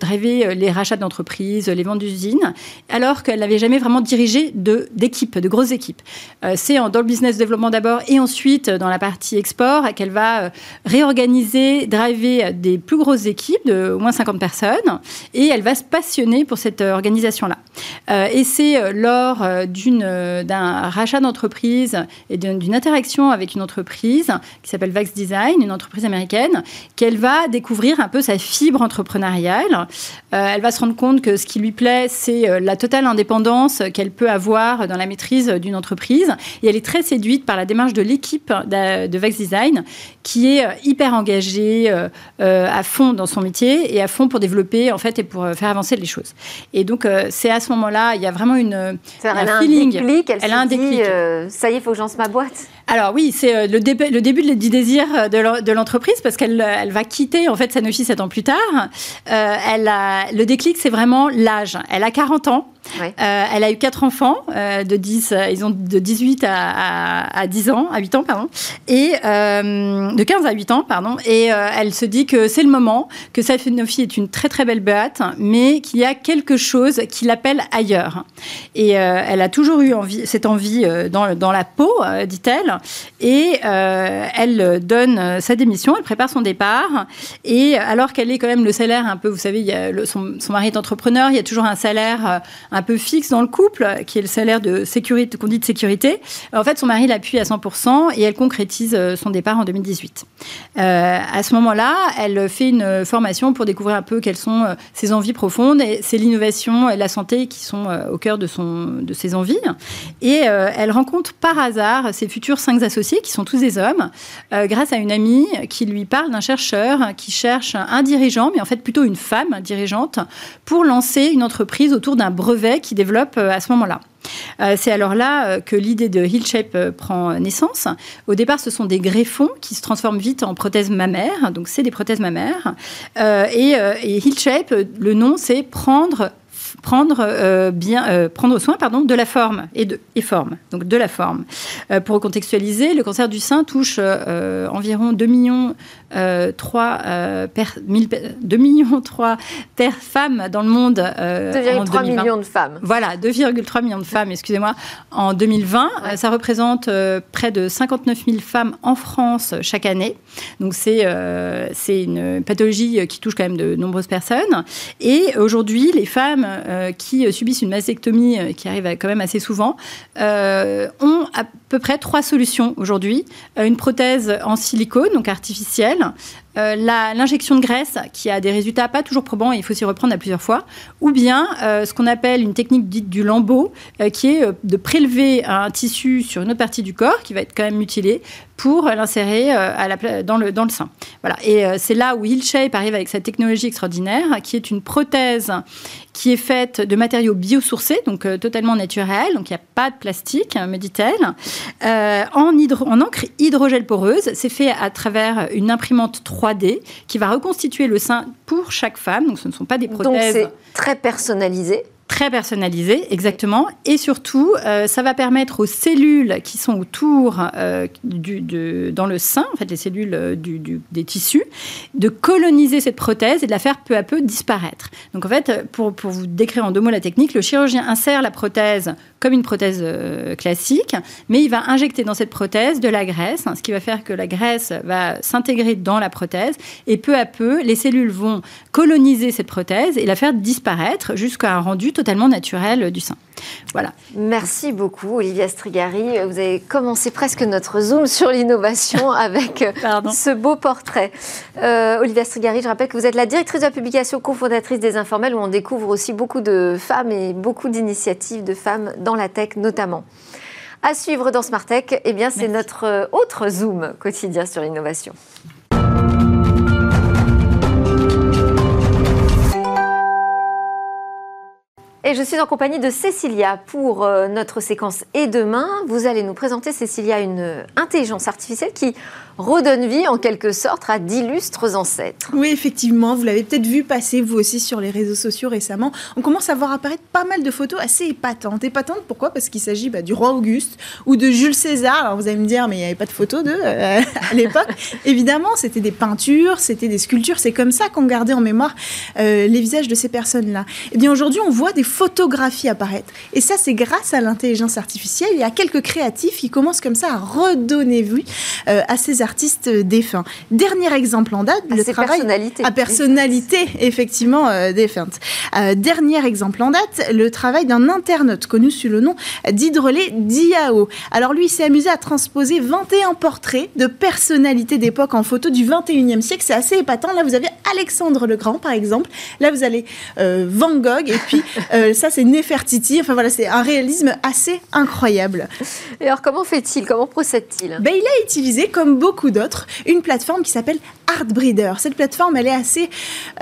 driver les rachats d'entreprises, les ventes d'usines, alors qu'elle n'avait jamais vraiment dirigé d'équipes, de, grosses équipes. C'est dans le business développement d'abord et ensuite dans la partie export qu'elle va réorganiser, driver des plus grosses équipes de au moins 50 personnes et elle va se passionner pour cette organisation-là. Euh, et c'est euh, lors euh, d'un rachat d'entreprise et d'une interaction avec une entreprise qui s'appelle Vax Design, une entreprise américaine, qu'elle va découvrir un peu sa fibre entrepreneuriale. elle va se rendre compte que ce qui lui plaît, c'est la totale indépendance qu'elle peut avoir dans la maîtrise d'une entreprise. Et elle est très séduite par la démarche de l'équipe de Vax Design qui est hyper engagée à fond dans son métier et à fond pour développer en fait et pour faire avancer les choses. Et donc c'est à ce moment-là, il y a vraiment une, un elle feeling. A un déclic, elle, a un déclic. Euh, ça y est, il faut que j'en ma boîte. Alors oui, c'est euh, le, début, le début du désir de l'entreprise parce qu'elle elle va quitter en fait Sanofi sept ans plus tard. Euh, elle a, le déclic, c'est vraiment l'âge. Elle a 40 ans. Euh, elle a eu quatre enfants euh, de 10, euh, ils ont de 18 à, à, 10 ans, à 8 ans, pardon, et de 15 à 8 ans, pardon. Et elle se dit que c'est le moment, que Sanofi est une très très belle boîte, mais qu'il y a quelque chose qui l'appelle ailleurs. Et elle a toujours eu envie, cette envie dans, dans la peau, dit-elle, et elle donne sa démission, elle prépare son départ, et alors qu'elle est quand même le salaire un peu, vous savez, son, mari est entrepreneur, il y a toujours un salaire un peu fixe dans le couple, qui est le salaire de sécurité, qu'on dit de sécurité. En fait, son mari l'appuie à 100% et elle concrétise euh, son départ en 2018. Euh, à ce moment-là, elle fait une formation pour découvrir un peu quelles sont euh, ses envies profondes et c'est l'innovation et la santé qui sont au cœur de, son, de ses envies. Et elle rencontre par hasard ses futurs cinq associés, qui sont tous des hommes, grâce à une amie qui lui parle d'un chercheur qui cherche un dirigeant, mais en fait plutôt une femme dirigeante, pour lancer une entreprise autour d'un brevet qui développe euh, à ce moment-là. Euh, c'est alors là euh, que l'idée de HealShape prend naissance. Au départ, ce sont des greffons qui se transforment vite en prothèses mammaires. Donc, c'est des prothèses mammaires. et, et HealShape, le nom, c'est prendre prendre, euh, bien, euh, soin de la forme et, de, forme, donc de la forme. Euh, pour contextualiser, le cancer du sein touche environ 2 millions, 3, per, 2 millions 3 per femme dans le monde. 2,3 millions de femmes. Voilà, 2,3 millions de femmes, excusez-moi, en 2020. ça représente près de 59 000 femmes en France chaque année. Donc c'est c'est une pathologie qui touche quand même de nombreuses personnes. Et aujourd'hui, les femmes euh, qui subissent une mastectomie, euh, qui arrive quand même assez souvent, euh, ont peu près trois solutions aujourd'hui. une prothèse en silicone, donc artificielle, euh, l'injection de graisse qui a des résultats pas toujours probants et il faut s'y reprendre à plusieurs fois, ou bien euh, ce qu'on appelle une technique dite du lambeau, euh, qui est de prélever un tissu sur une autre partie du corps qui va être quand même mutilé pour l'insérer dans, le, dans le sein. Voilà. Et c'est là où HealShape arrive avec cette technologie extraordinaire, qui est une prothèse qui est faite de matériaux biosourcés, donc totalement naturels, donc il n'y a pas de plastique, me dit-elle, en, en encre hydrogel poreuse. C'est fait à travers une imprimante 3 3D qui va reconstituer le sein pour chaque femme. Donc ce ne sont pas des prothèses. Donc c'est très personnalisé. Très personnalisé, exactement. Et surtout, euh, ça va permettre aux cellules qui sont autour euh, du, dans le sein, en fait, les cellules euh, du, des tissus, de coloniser cette prothèse et de la faire peu à peu disparaître. Donc, en fait, pour, pour vous décrire en deux mots la technique, le chirurgien insère la prothèse comme une prothèse classique, mais il va injecter dans cette prothèse de la graisse, ce qui va faire que la graisse va s'intégrer dans la prothèse et peu à peu, les cellules vont coloniser cette prothèse et la faire disparaître jusqu'à un rendu totalement naturel du sein. Voilà. Merci beaucoup, Olivia Strigari. Vous avez commencé presque notre zoom sur l'innovation avec ce beau portrait. Euh, Olivia Strigari, je rappelle que vous êtes la directrice de la publication cofondatrice des Informels, où on découvre aussi beaucoup de femmes et beaucoup d'initiatives de femmes dans la tech notamment. À suivre dans Smart Tech, eh bien, c'est notre autre zoom quotidien sur l'innovation. Et je suis en compagnie de Cécilia pour euh, notre séquence Et demain. Vous allez nous présenter, Cécilia, une intelligence artificielle qui redonne vie en quelque sorte à d'illustres ancêtres. Oui, effectivement, vous l'avez peut-être vu passer vous aussi sur les réseaux sociaux récemment. On commence à voir apparaître pas mal de photos assez épatantes. Épatantes pourquoi? Parce qu'il s'agit bah, du roi Auguste ou de Jules César. Alors vous allez me dire, mais il n'y avait pas de photos d'eux euh, à l'époque. Évidemment, c'était des peintures, c'était des sculptures. C'est comme ça qu'on gardait en mémoire euh, les visages de ces personnes-là. Et eh bien aujourd'hui, on voit des photographies apparaître. Et ça, c'est grâce à l'intelligence artificielle. Y a quelques créatifs qui commencent comme ça à redonner vie euh, à ces artistes défunts. Dernier exemple en date, à le travail personnalité. à personnalité effectivement euh, défunte. Euh, dernier exemple en date, le travail d'un internaute connu sous le nom d'Hydrelé Diao. Alors lui, il s'est amusé à transposer 21 portraits de personnalités d'époque en photo du 21e siècle. C'est assez épatant. Là, vous avez Alexandre le Grand, par exemple. Là, vous allez euh, Van Gogh et puis ça, c'est Nefertiti. Enfin voilà, c'est un réalisme assez incroyable. Et alors, comment fait-il? Comment procède-t-il? Ben, Il a utilisé, comme beaucoup d'autres, une plateforme qui s'appelle Artbreeder. Cette plateforme, elle est assez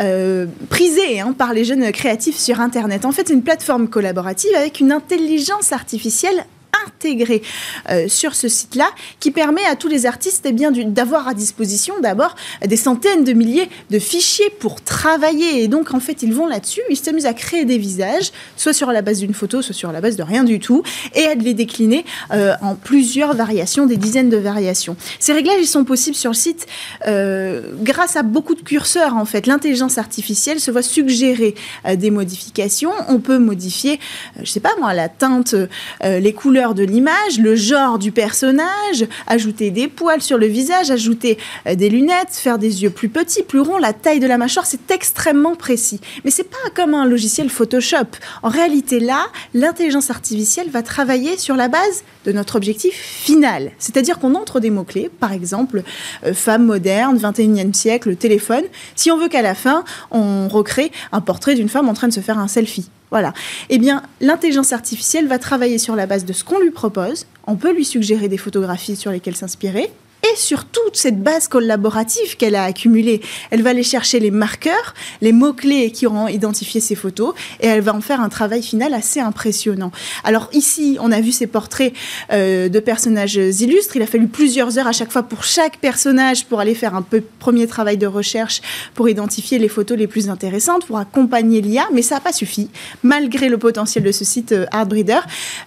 euh, prisée hein, par les jeunes créatifs sur Internet. En fait, une plateforme collaborative avec une intelligence artificielle intégré euh, sur ce site-là qui permet à tous les artistes eh bien, d'avoir à disposition d'abord des centaines de milliers de fichiers pour travailler. Et donc, en fait, ils vont là-dessus, ils s'amusent à créer des visages, soit sur la base d'une photo, soit sur la base de rien du tout, et à les décliner euh, en plusieurs variations, des dizaines de variations. Ces réglages, ils sont possibles sur le site euh, grâce à beaucoup de curseurs, en fait. L'intelligence artificielle se voit suggérer des modifications. On peut modifier, je sais pas moi, la teinte, les couleurs de l'image, le genre du personnage, ajouter des poils sur le visage, ajouter euh, des lunettes, faire des yeux plus petits, plus ronds, la taille de la mâchoire, c'est extrêmement précis. Mais c'est pas comme un logiciel Photoshop. En réalité, là, l'intelligence artificielle va travailler sur la base de notre objectif final. C'est-à-dire qu'on entre des mots-clés, par exemple, euh, femme moderne, 21e siècle, téléphone, si on veut qu'à la fin, on recrée un portrait d'une femme en train de se faire un selfie. Voilà. Eh bien, l'intelligence artificielle va travailler sur la base de ce qu'on lui propose. On peut lui suggérer des photographies sur lesquelles s'inspirer et sur toute cette base collaborative qu'elle a accumulée. Elle va aller chercher les marqueurs, les mots-clés qui auront identifié ces photos, et elle va en faire un travail final assez impressionnant. Alors ici, on a vu ces portraits euh, de personnages illustres. Il a fallu plusieurs heures à chaque fois pour chaque personnage pour aller faire un peu premier travail de recherche pour identifier les photos les plus intéressantes, pour accompagner l'IA, mais ça n'a pas suffi. Malgré le potentiel de ce site euh, Artbreeder,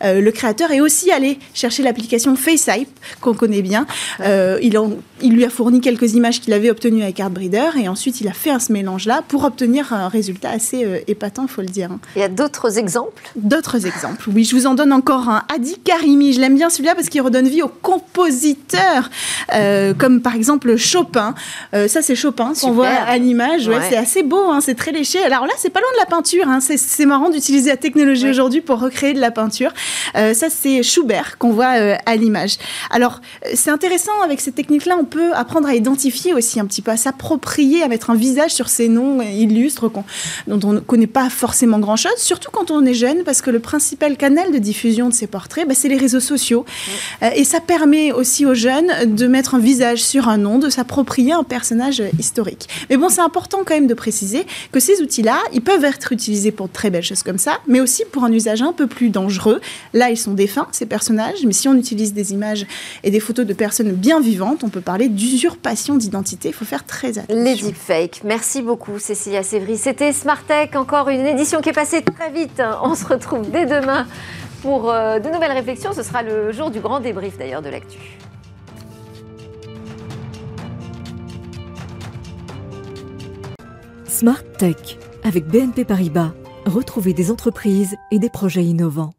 euh, le créateur est aussi allé chercher l'application FaceApp qu'on connaît bien. Euh, il, lui a fourni quelques images qu'il avait obtenues avec Artbreeder et ensuite il a fait ce mélange-là pour obtenir un résultat assez euh, épatant, il faut le dire. Il y a d'autres exemples? D'autres exemples, oui. Je vous en donne encore un. Adi Karimi, je l'aime bien celui-là parce qu'il redonne vie aux compositeurs, euh, comme par exemple Chopin. ça, c'est Chopin qu'on voit à l'image. C'est assez beau, hein, c'est très léché. Alors là, c'est pas loin de la peinture. Hein. C'est marrant d'utiliser la technologie aujourd'hui pour recréer de la peinture. ça, c'est Schubert qu'on voit à l'image. Alors, c'est intéressant avec avec cette technique-là, on apprendre à identifier aussi un petit peu, à s'approprier, à mettre un visage sur ces noms illustres dont on ne connaît pas forcément grand-chose, surtout quand on est jeune, parce que le principal canal de diffusion de ces portraits, bah, c'est les réseaux sociaux. Euh, et ça permet aussi aux jeunes de mettre un visage sur un nom, de s'approprier un personnage historique. Mais bon, c'est important quand même de préciser que ces outils-là, ils peuvent être utilisés pour de très belles choses comme ça, mais aussi pour un usage un peu plus dangereux. Là, ils sont défunts, ces personnages, mais si on utilise des images et des photos de personnes bien vivante, on peut parler d'usurpation d'identité. Il faut faire très attention. Les deepfakes. Merci beaucoup, Cécilia Sévry. C'était Smart Tech, encore une édition qui est passée très vite. On se retrouve dès demain pour euh, de nouvelles réflexions. Ce sera le jour du grand débrief d'ailleurs de l'actu. Smart Tech avec BNP Paribas. Retrouvez des entreprises et des projets innovants.